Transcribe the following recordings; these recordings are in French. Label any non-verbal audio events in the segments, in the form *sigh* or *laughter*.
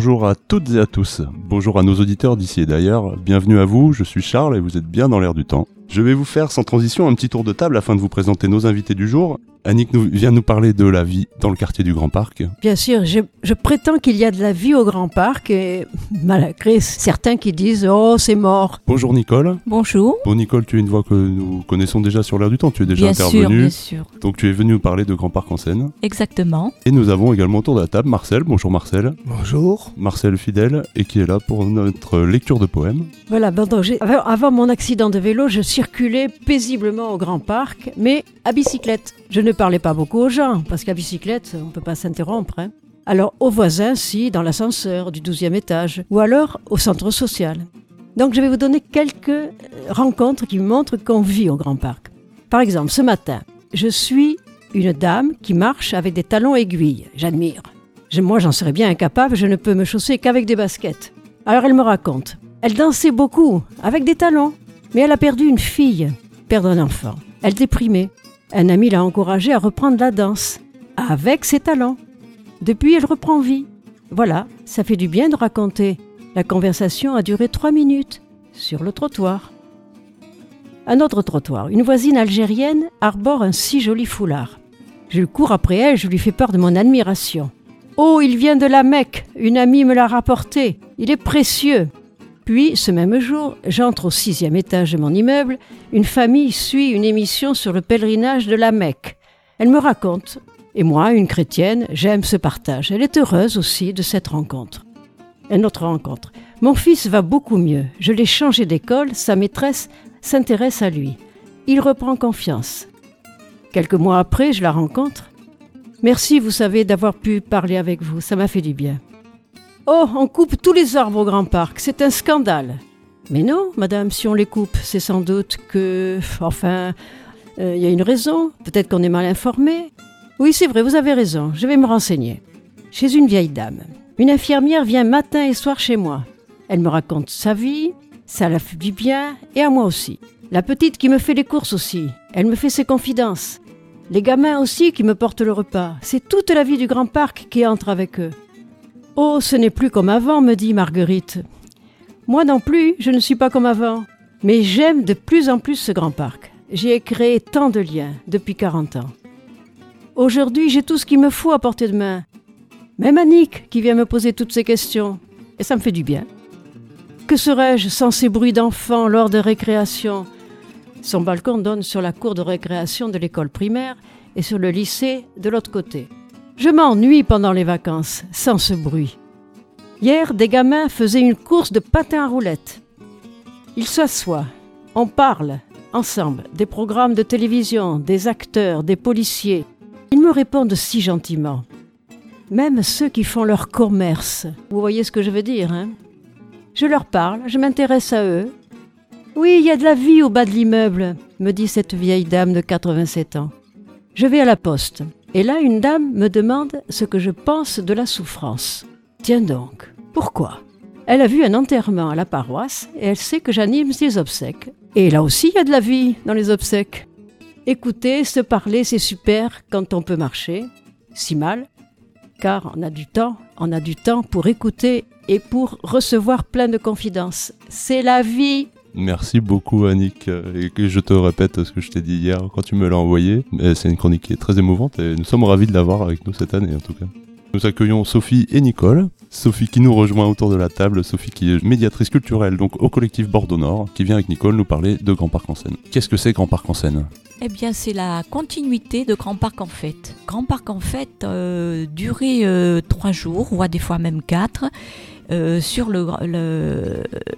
Bonjour à toutes et à tous. Bonjour à nos auditeurs d'ici et d'ailleurs. Bienvenue à vous, je suis Charles et vous êtes bien dans l'air du temps. Je vais vous faire sans transition un petit tour de table afin de vous présenter nos invités du jour. Annick nous, vient nous parler de la vie dans le quartier du Grand Parc. Bien sûr, je, je prétends qu'il y a de la vie au Grand Parc et malgré certains qui disent Oh, c'est mort. Bonjour Nicole. Bonjour. Bon Nicole, tu es une voix que nous connaissons déjà sur l'air du temps, tu es déjà Bien intervenue. sûr, bien sûr. Donc tu es venu nous parler de Grand Parc en Seine. Exactement. Et nous avons également autour de la table Marcel. Bonjour Marcel. Bonjour. Marcel fidèle et qui est là pour notre lecture de poèmes. Voilà, avant, avant mon accident de vélo, je circulais paisiblement au Grand Parc, mais à bicyclette. Je ne parlais pas beaucoup aux gens, parce qu'à bicyclette, on ne peut pas s'interrompre. hein. Alors aux voisins, si, dans l'ascenseur du 12e étage, ou alors au centre social. Donc je vais vous donner quelques euh, rencontres qui montrent qu'on vit au Grand Parc. Par exemple, ce matin, je suis une dame qui marche avec des talons aiguilles. J'admire. Moi, j'en serais bien incapable, je ne peux me chausser qu'avec des baskets. Alors elle me raconte. Elle dansait beaucoup, avec des talons. Mais elle a perdu une fille, perdre un enfant. Elle déprimait. Un ami l'a encouragée à reprendre la danse, avec ses talents. Depuis, elle reprend vie. Voilà, ça fait du bien de raconter. La conversation a duré trois minutes, sur le trottoir. Un autre trottoir, une voisine algérienne arbore un si joli foulard. Je cours après elle, je lui fais part de mon admiration. Oh, il vient de la Mecque, une amie me l'a rapporté, il est précieux. Puis, ce même jour, j'entre au sixième étage de mon immeuble, une famille suit une émission sur le pèlerinage de la Mecque. Elle me raconte, et moi, une chrétienne, j'aime ce partage. Elle est heureuse aussi de cette rencontre. Une autre rencontre. Mon fils va beaucoup mieux. Je l'ai changé d'école, sa maîtresse s'intéresse à lui. Il reprend confiance. Quelques mois après, je la rencontre. Merci, vous savez, d'avoir pu parler avec vous. Ça m'a fait du bien. Oh, on coupe tous les arbres au Grand Parc. C'est un scandale. Mais non, madame, si on les coupe, c'est sans doute que. Enfin, euh, il y a une raison. Peut-être qu'on est mal informé. Oui, c'est vrai, vous avez raison. Je vais me renseigner. Chez une vieille dame. Une infirmière vient matin et soir chez moi. Elle me raconte sa vie, ça la fait bien, et à moi aussi. La petite qui me fait les courses aussi, elle me fait ses confidences. Les gamins aussi qui me portent le repas. C'est toute la vie du Grand Parc qui entre avec eux. Oh, ce n'est plus comme avant, me dit Marguerite. Moi non plus, je ne suis pas comme avant. Mais j'aime de plus en plus ce Grand Parc. J'ai créé tant de liens depuis 40 ans. Aujourd'hui, j'ai tout ce qu'il me faut à portée de main. Même Annick qui vient me poser toutes ces questions. Et ça me fait du bien. Que serais-je sans ces bruits d'enfants lors de récréation Son balcon donne sur la cour de récréation de l'école primaire et sur le lycée de l'autre côté. Je m'ennuie pendant les vacances, sans ce bruit. Hier, des gamins faisaient une course de patins à roulettes. Ils s'assoient, on parle, ensemble, des programmes de télévision, des acteurs, des policiers. Ils me répondent si gentiment. Même ceux qui font leur commerce. Vous voyez ce que je veux dire, hein? Je leur parle, je m'intéresse à eux. Oui, il y a de la vie au bas de l'immeuble, me dit cette vieille dame de 87 ans. Je vais à la poste. Et là, une dame me demande ce que je pense de la souffrance. Tiens donc, pourquoi? Elle a vu un enterrement à la paroisse et elle sait que j'anime ses obsèques. Et là aussi, il y a de la vie dans les obsèques. Écouter, se parler, c'est super quand on peut marcher. Si mal, car on a du temps, on a du temps pour écouter et pour recevoir plein de confidences. C'est la vie. Merci beaucoup Annick euh, et je te répète ce que je t'ai dit hier quand tu me l'as envoyé. Mais C'est une chronique qui est très émouvante et nous sommes ravis de l'avoir avec nous cette année en tout cas. Nous accueillons Sophie et Nicole. Sophie qui nous rejoint autour de la table, Sophie qui est médiatrice culturelle donc au collectif Bordeaux Nord, qui vient avec Nicole nous parler de Grand Parc en Seine. Qu'est-ce que c'est Grand Parc en Seine? Eh bien, c'est la continuité de Grand Parc en Fête. Grand Parc en Fête euh, durait euh, trois jours, ou à des fois même quatre. Euh, sur le,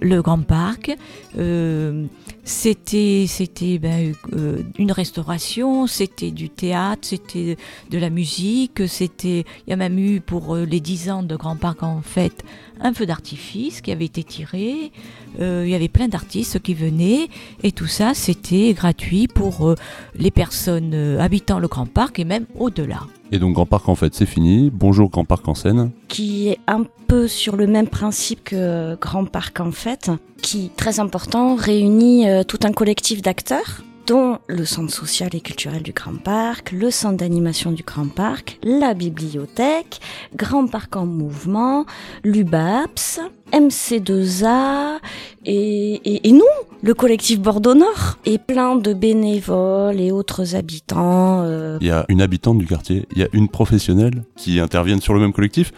le, Grand Parc. Euh, c'était c'était ben, euh, une restauration, c'était du théâtre, c'était de la musique, c'était il y a même eu pour les 10 ans de Grand Parc en fait un feu d'artifice qui avait été tiré. Euh, il y avait plein d'artistes qui venaient et tout ça c'était gratuit pour euh, les personnes euh, habitant le Grand Parc et même au-delà. Et donc Grand Parc en fait c'est fini. Bonjour Grand Parc en scène. qui est un peu sur le même principe que Grand Parc en fait, qui, très important, réunit euh, tout un collectif d'acteurs dont le centre social et culturel du Grand Parc, le centre d'animation du Grand Parc, la bibliothèque, Grand Parc en mouvement, l'UBAPS, MC2A et, et, et nous, le collectif Bordeaux Nord, et plein de bénévoles et autres habitants. euh, Il y a une habitante du quartier, il y a une professionnelle qui interviennent sur le même collectif.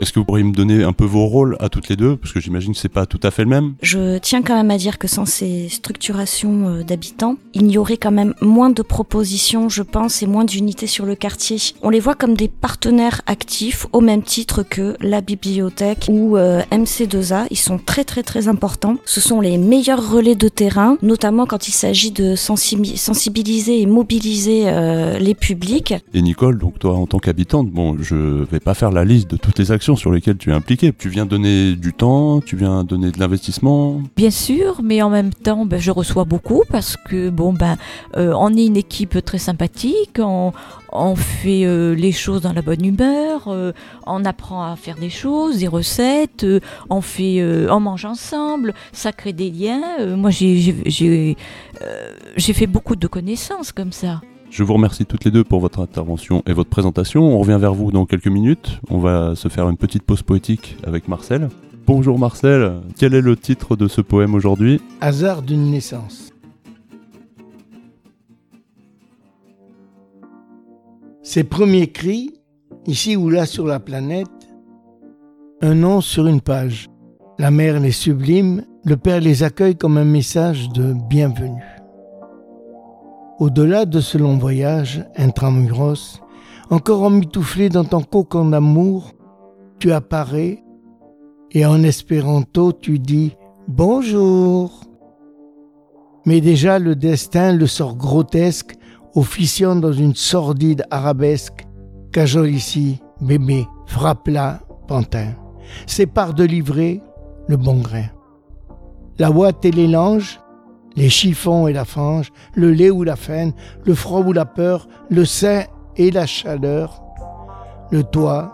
Est-ce que vous pourriez me donner un peu vos rôles à toutes les deux? Parce que j'imagine que c'est pas tout à fait le même. Je tiens quand même à dire que sans ces structurations euh, d'habitants, il y aurait quand même moins de propositions, je pense, et moins d'unités sur le quartier. On les voit comme des partenaires actifs au même titre que la bibliothèque ou euh, MC2A. Ils sont très très très importants. Ce sont les meilleurs relais de terrain, notamment quand il s'agit de sensibi- sensibiliser et mobiliser euh, les publics. Et Nicole, donc toi en tant qu'habitante, bon, je vais pas faire la liste de toutes les actions sur lesquelles tu es impliquée. Tu viens donner du temps, tu viens donner de l'investissement. Bien sûr, mais en même temps, ben, je reçois beaucoup parce que bon ben, euh, on est une équipe très sympathique, on, fait euh, les choses dans la bonne humeur, euh, on apprend à faire des choses, des recettes, on fait, on mange ensemble, ça crée des liens. Moi, j'ai j'ai fait beaucoup de connaissances comme ça. Je vous remercie toutes les deux pour votre intervention et votre présentation. On revient vers vous dans quelques minutes. On va se faire une petite pause poétique avec Marcel. Bonjour Marcel, quel est le titre de ce poème aujourd'hui? Hasard d'une naissance. Ses premiers cris, ici ou là sur la planète, un nom sur une page. La mère les sublime, le père les accueille comme un message de bienvenue. Au-delà de ce long voyage, intramuros, encore emmitouflé dans ton cocon d'amour, tu apparais et en espéranto tu dis bonjour. Mais déjà le destin, le sort grotesque, officiant dans une sordide arabesque, cajole ici, bébé, frappe là, pantin, sépare de livrer le bon grain. La ouate et les langes, les chiffons et la fange, le lait ou la faine, le froid ou la peur, le sein et la chaleur, le toit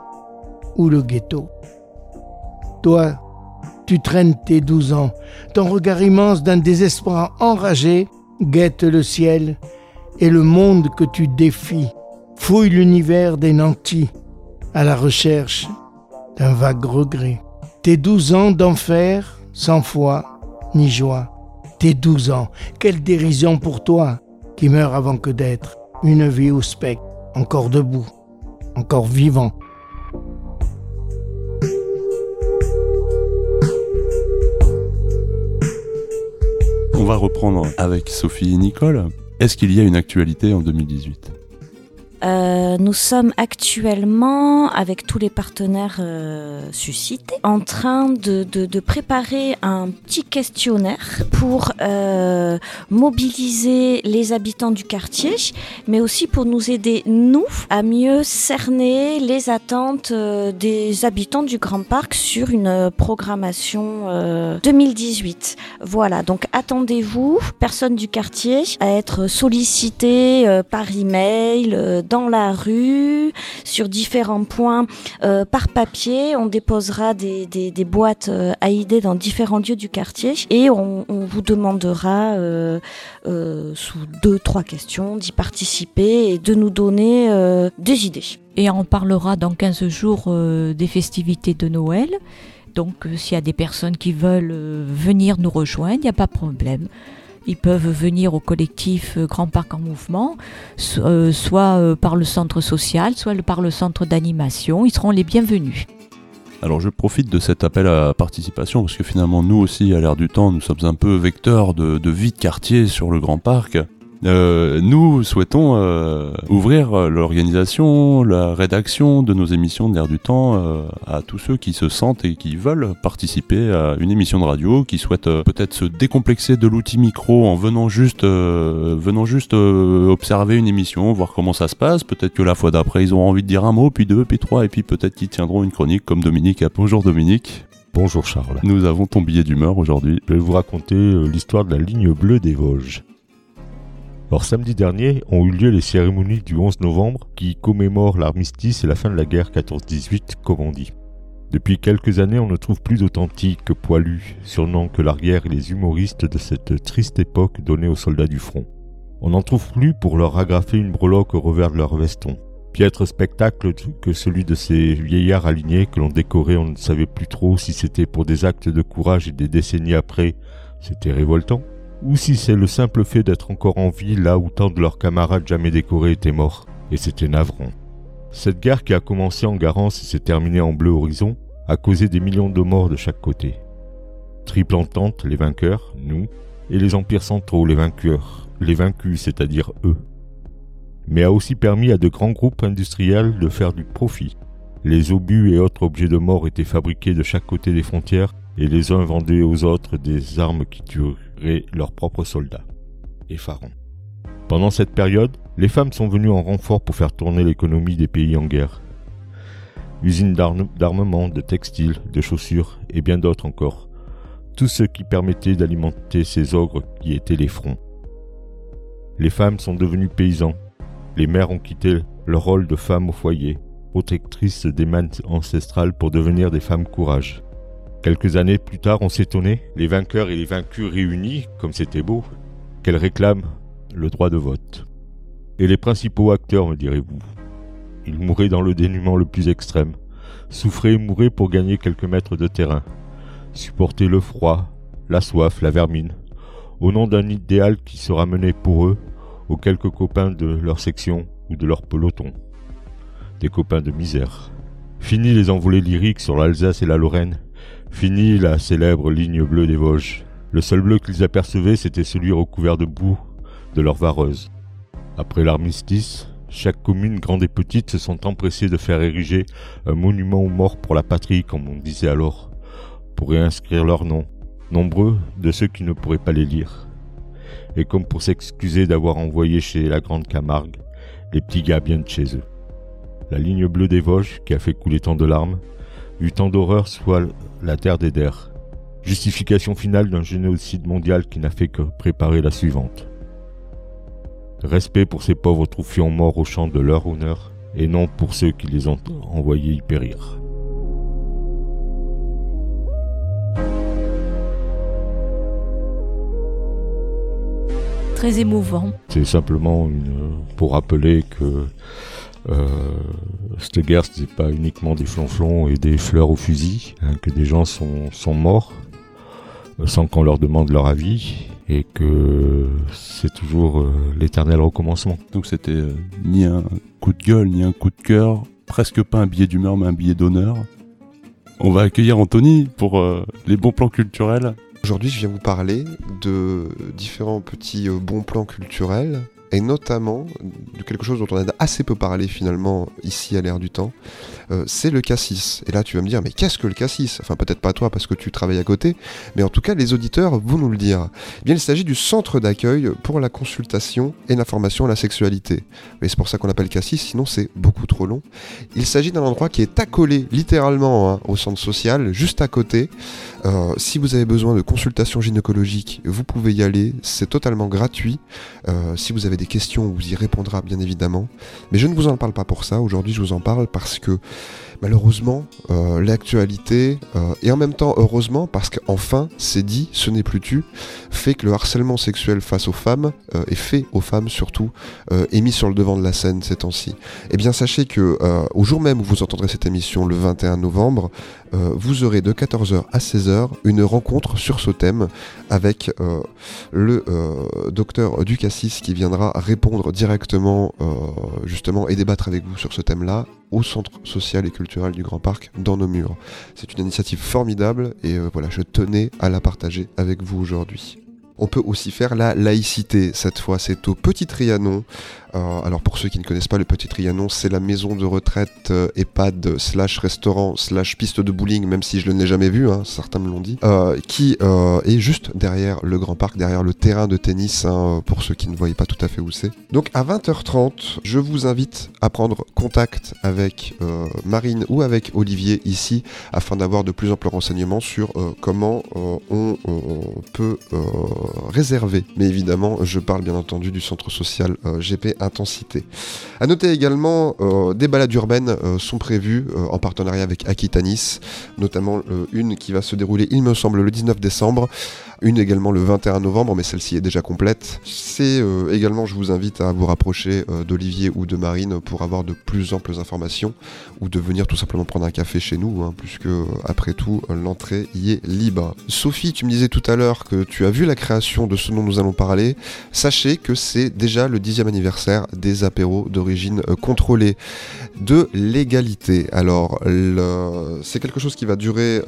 ou le ghetto. Toi, tu traînes tes douze ans, ton regard immense d'un désespoir enragé guette le ciel et le monde que tu défies, fouille l'univers des nantis à la recherche d'un vague regret. Tes douze ans d'enfer, sans foi ni joie. Tes douze ans, quelle dérision pour toi qui meurs avant que d'être une vie au spectre, encore debout, encore vivant. On va reprendre avec Sophie et Nicole. Est-ce qu'il y a une actualité en 2018 Euh, nous sommes actuellement, avec tous les partenaires euh, suscités, en train de, de, de préparer un petit questionnaire pour euh, mobiliser les habitants du quartier, mais aussi pour nous aider, nous, à mieux cerner les attentes euh, des habitants du Grand Parc sur une euh, programmation euh, 2018. Voilà, donc attendez-vous, personnes du quartier, à être sollicitées euh, par email, euh, dans la rue, sur différents points euh, par papier. On déposera des, boîtes euh, à idées dans différents lieux du quartier et on, on vous demandera euh, sous deux, trois questions d'y participer et de nous donner des idées. Et on parlera dans 15 jours des festivités de Noël. Donc s'il y a des personnes qui veulent venir nous rejoindre, il n'y a pas de problème. Ils peuvent venir au collectif euh, Grand Parc en Mouvement, euh, soit euh, par le centre social, soit par le centre d'animation. Ils seront les bienvenus. Alors je profite de cet appel à participation parce que finalement nous aussi à l'ère du temps nous sommes un peu vecteurs de, de vie de quartier sur le Grand Parc. Euh, nous souhaitons euh, ouvrir euh, l'organisation, la rédaction de nos émissions de l'air du temps euh, à tous ceux qui se sentent et qui veulent participer à une émission de radio, qui souhaitent peut-être se décomplexer de l'outil micro en venant juste, euh, venant juste euh, observer une émission, voir comment ça se passe. Peut-être que la fois d'après ils auront envie de dire un mot, puis deux, puis trois, et puis peut-être qu'ils tiendront une chronique comme Dominique. Bonjour Dominique. Bonjour Charles. Nous avons ton billet d'humeur aujourd'hui. Je vais vous raconter l'histoire de la ligne bleue des Vosges. Alors samedi dernier ont eu lieu les cérémonies du 11 novembre qui commémorent l'armistice et la fin de la guerre 14-18 comme on dit. Depuis quelques années on ne trouve plus d'authentiques que poilus, surnoms que l'arrière et les humoristes de cette triste époque donnée aux soldats du front. On n'en trouve plus pour leur agrafer une breloque au revers de leur veston. Piètre spectacle que celui de ces vieillards alignés que l'on décorait, on ne savait plus trop si c'était pour des actes de courage et des décennies après, c'était révoltant, ou si c'est le simple fait d'être encore en vie là où tant de leurs camarades jamais décorés étaient morts, et c'était navrant. Cette guerre qui a commencé en Garance et s'est terminée en bleu horizon a causé des millions de morts de chaque côté. Triple entente, les vainqueurs, nous, et les empires centraux, les vainqueurs, les vaincus, c'est-à-dire eux mais a aussi permis à de grands groupes industriels de faire du profit. Les obus et autres objets de mort étaient fabriqués de chaque côté des frontières et les uns vendaient aux autres des armes qui leurs propres soldats. Effarant. Pendant cette période, les femmes sont venues en renfort pour faire tourner l'économie des pays en guerre. Usines d'armement, de textiles, de chaussures et bien d'autres encore. Tout ce qui permettait d'alimenter ces ogres qui étaient les fronts. Les femmes sont devenues paysans, les mères ont quitté leur rôle de femmes au foyer, protectrices des mains ancestrales pour devenir des femmes courage. Quelques années plus tard, on s'étonnait, les vainqueurs et les vaincus réunis, comme c'était beau, qu'elles réclament le droit de vote. Et les principaux acteurs, me direz-vous Ils mouraient dans le dénuement le plus extrême, souffraient et mouraient pour gagner quelques mètres de terrain, supporter le froid, la soif, la vermine, au nom d'un idéal qui se ramenait pour eux aux quelques copains de leur section ou de leur peloton. Des copains de misère. Fini les envolées lyriques sur l'Alsace et la Lorraine. Fini la célèbre ligne bleue des Vosges. Le seul bleu qu'ils apercevaient, c'était celui recouvert de boue de leur vareuse. Après l'armistice, chaque commune, grande et petite, se sont empressées de faire ériger un monument aux morts pour la patrie, comme on disait alors, pour réinscrire leurs noms, nombreux de ceux qui ne pourraient pas les lire et comme pour s'excuser d'avoir envoyé chez la Grande Camargue les petits gars bien de chez eux. La ligne bleue des Vosges, qui a fait couler tant de larmes, eut tant d'horreur, soit la terre d'Eder. Justification finale d'un génocide mondial qui n'a fait que préparer la suivante. Respect pour ces pauvres troufions morts au champ de leur honneur, et non pour ceux qui les ont envoyés y périr. Très émouvant. C'est simplement une, pour rappeler que euh, cette guerre, ce n'est pas uniquement des flonflons et des fleurs au fusil, hein, que des gens sont, sont morts euh, sans qu'on leur demande leur avis et que c'est toujours euh, l'éternel recommencement. Donc c'était euh, ni un coup de gueule, ni un coup de cœur, presque pas un billet d'humeur, mais un billet d'honneur. On va accueillir Anthony pour euh, les bons plans culturels. Aujourd'hui, je viens vous parler de différents petits bons plans culturels et notamment de quelque chose dont on a assez peu parlé finalement ici à l'ère du temps, euh, c'est le cassis. Et là tu vas me dire, mais qu'est-ce que le cassis? Enfin peut-être pas toi parce que tu travailles à côté, mais en tout cas les auditeurs vont nous le dire. Eh bien il s'agit du centre d'accueil pour la consultation et l'information à la sexualité. Et c'est pour ça qu'on l'appelle cassis, sinon c'est beaucoup trop long. Il s'agit d'un endroit qui est accolé littéralement hein, au centre social, juste à côté. Si vous avez besoin de consultation gynécologique, vous pouvez y aller, c'est totalement gratuit. Euh, si vous avez des questions, on vous y répondra bien évidemment. Mais je ne vous en parle pas pour ça, aujourd'hui je vous en parle parce que malheureusement, euh, l'actualité, euh, et en même temps heureusement, parce qu'enfin, c'est dit, ce n'est plus tu, fait que le harcèlement sexuel face aux femmes, et fait aux femmes surtout, est mis sur le devant de la scène ces temps-ci. Eh bien sachez que au jour même où vous entendrez cette émission, le 21 novembre, vous aurez de 14h à 16h une rencontre sur ce thème avec euh, le euh, docteur Ducassis qui viendra répondre directement euh, justement et débattre avec vous sur ce thème-là au centre social et culturel du Grand Parc dans nos murs. C'est une initiative formidable et voilà, je tenais à la partager avec vous aujourd'hui. On peut aussi faire la laïcité. Cette fois, c'est au Petit Trianon. Euh, alors pour ceux qui ne connaissent pas le Petit Trianon, c'est la maison de retraite euh, EHPAD slash restaurant slash piste de bowling, même si je ne l'ai jamais vu, hein, certains me l'ont dit, euh, qui est juste derrière le Grand Parc, derrière le terrain de tennis, hein, pour ceux qui ne voyaient pas tout à fait où c'est. Donc à 20h30, je vous invite à prendre contact avec Marine ou avec Olivier ici, afin d'avoir de plus amples renseignements sur comment on, peut réserver. Mais évidemment, je parle bien entendu du centre social GP intensité. A noter également, euh, des balades urbaines euh, sont prévues euh, en partenariat avec Aquitanis, notamment une qui va se dérouler, il me semble, le 19 décembre une également le 21 novembre, mais celle-ci est déjà complète. C'est euh, également, je vous invite à vous rapprocher euh, d'Olivier ou de Marine pour avoir de plus amples informations ou de venir tout simplement prendre un café chez nous, hein, puisque euh, après tout, l'entrée y est libre. Sophie, tu me disais tout à l'heure que tu as vu la création de ce dont nous allons parler. Sachez que c'est déjà le dixième anniversaire des apéros d'origine contrôlée de l'égalité. Alors, c'est quelque chose qui va durer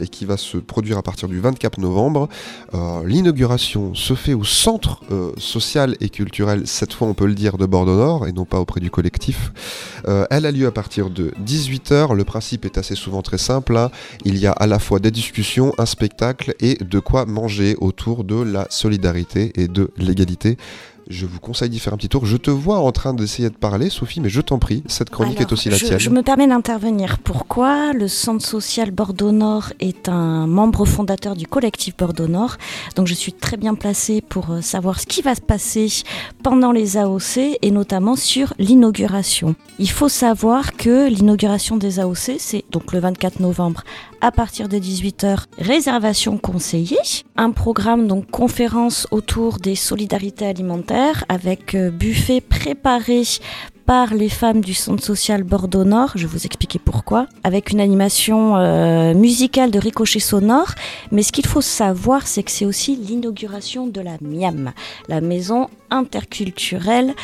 et qui va se produire à partir du 24 novembre euh, l'inauguration se fait au centre euh, social et culturel, cette fois on peut le dire, de Bordeaux Nord et non pas auprès du collectif. Euh, elle a lieu à partir de 18h. Le principe est assez souvent très simple. Hein. Il y a à la fois des discussions, un spectacle et de quoi manger autour de la solidarité et de l'égalité je vous conseille d'y faire un petit tour. Je te vois en train d'essayer de parler, Sophie, mais je t'en prie, cette chronique est aussi la tienne. Je me permets d'intervenir. Pourquoi le Centre social Bordeaux Nord est un membre fondateur du collectif Bordeaux Nord? Donc je suis très bien placée pour euh, savoir ce qui va se passer pendant les AOC et notamment sur l'inauguration. Il faut savoir que l'inauguration des AOC, c'est donc le 24 novembre à partir de 18h, réservation conseillée. Un programme, donc conférence autour des solidarités alimentaires avec euh, buffet préparé par les femmes du Centre social Bordeaux Nord, je vais vous expliquer pourquoi, avec une animation euh, musicale de ricochet sonore. Mais ce qu'il faut savoir, c'est que c'est aussi l'inauguration de la MIAM, la maison interculturelle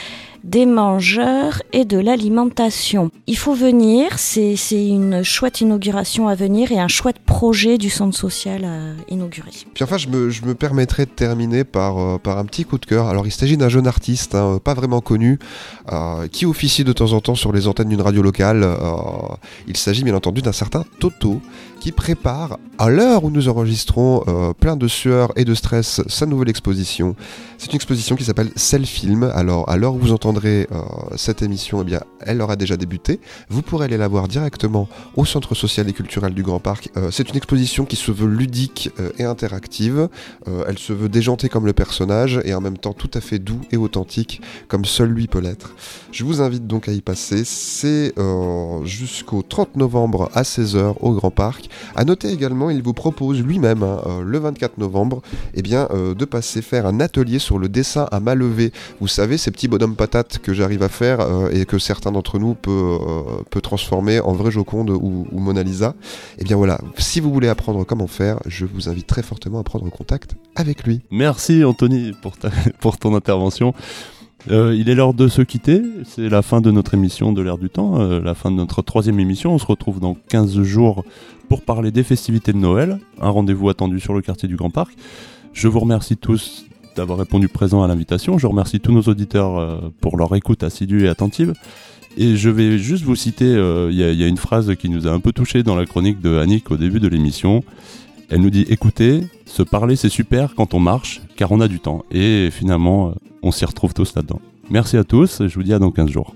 des mangeurs et de l'alimentation. Il faut venir, c'est une chouette inauguration à venir et un chouette projet du centre social à inaugurer. Puis enfin, je me, je me permettrai de terminer par, euh, par un petit coup de cœur. Alors, il s'agit d'un jeune artiste, hein, pas vraiment connu, euh, qui officie de temps en temps sur les antennes d'une radio locale. Euh, il s'agit bien entendu d'un certain Toto, qui prépare, à l'heure où nous enregistrons, plein de sueur et de stress, sa nouvelle exposition. C'est une exposition qui s'appelle Cell Film. Alors, à l'heure où vous entendez euh, cette émission, eh bien, elle aura déjà débuté. Vous pourrez aller la voir directement au Centre social et culturel du Grand Parc. Euh, c'est une exposition qui se veut ludique euh, et interactive. elle se veut déjantée comme le personnage et en même temps tout à fait doux et authentique comme seul lui peut l'être. Je vous invite donc à y passer. C'est jusqu'au 30 novembre à 16h au Grand Parc. À noter également, il vous propose lui-même hein, le 24 novembre eh bien, de passer faire un atelier sur le dessin à main levée. Vous savez, ces petits bonhommes patates que j'arrive à faire euh, et que certains d'entre nous peut, euh, peut transformer en vrai Joconde ou, Mona Lisa, eh bien voilà, si vous voulez apprendre comment faire, je vous invite très fortement à prendre contact avec lui. Merci Anthony pour *laughs* ton intervention. Euh, il est l'heure de se quitter. C'est la fin de notre émission de l'air du temps, la fin de notre troisième émission. On se retrouve dans 15 jours pour parler des festivités de Noël. Un rendez-vous attendu sur le quartier du Grand Parc. Je vous remercie tous d'avoir répondu présent à l'invitation. Je remercie tous nos auditeurs euh, pour leur écoute assidue et attentive. Et je vais juste vous citer, euh, il y, a une phrase qui nous a un peu touché dans la chronique de Annick au début de l'émission. Elle nous dit écoutez, se parler c'est super quand on marche, car on a du temps. Et finalement, euh, on s'y retrouve tous là-dedans. Merci à tous, je vous dis à dans 15 jours.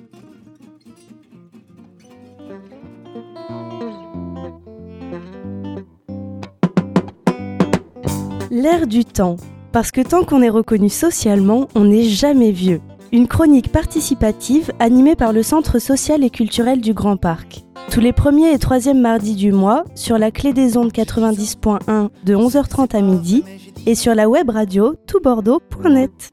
L'air du temps parce que tant qu'on est reconnu socialement, on n'est jamais vieux. Une chronique participative animée par le Centre social et culturel du Grand Parc. Tous les premiers et troisièmes mardis du mois, sur la clé des ondes 90.1 de 11h30 à midi et sur la web radio toutbordeaux.net.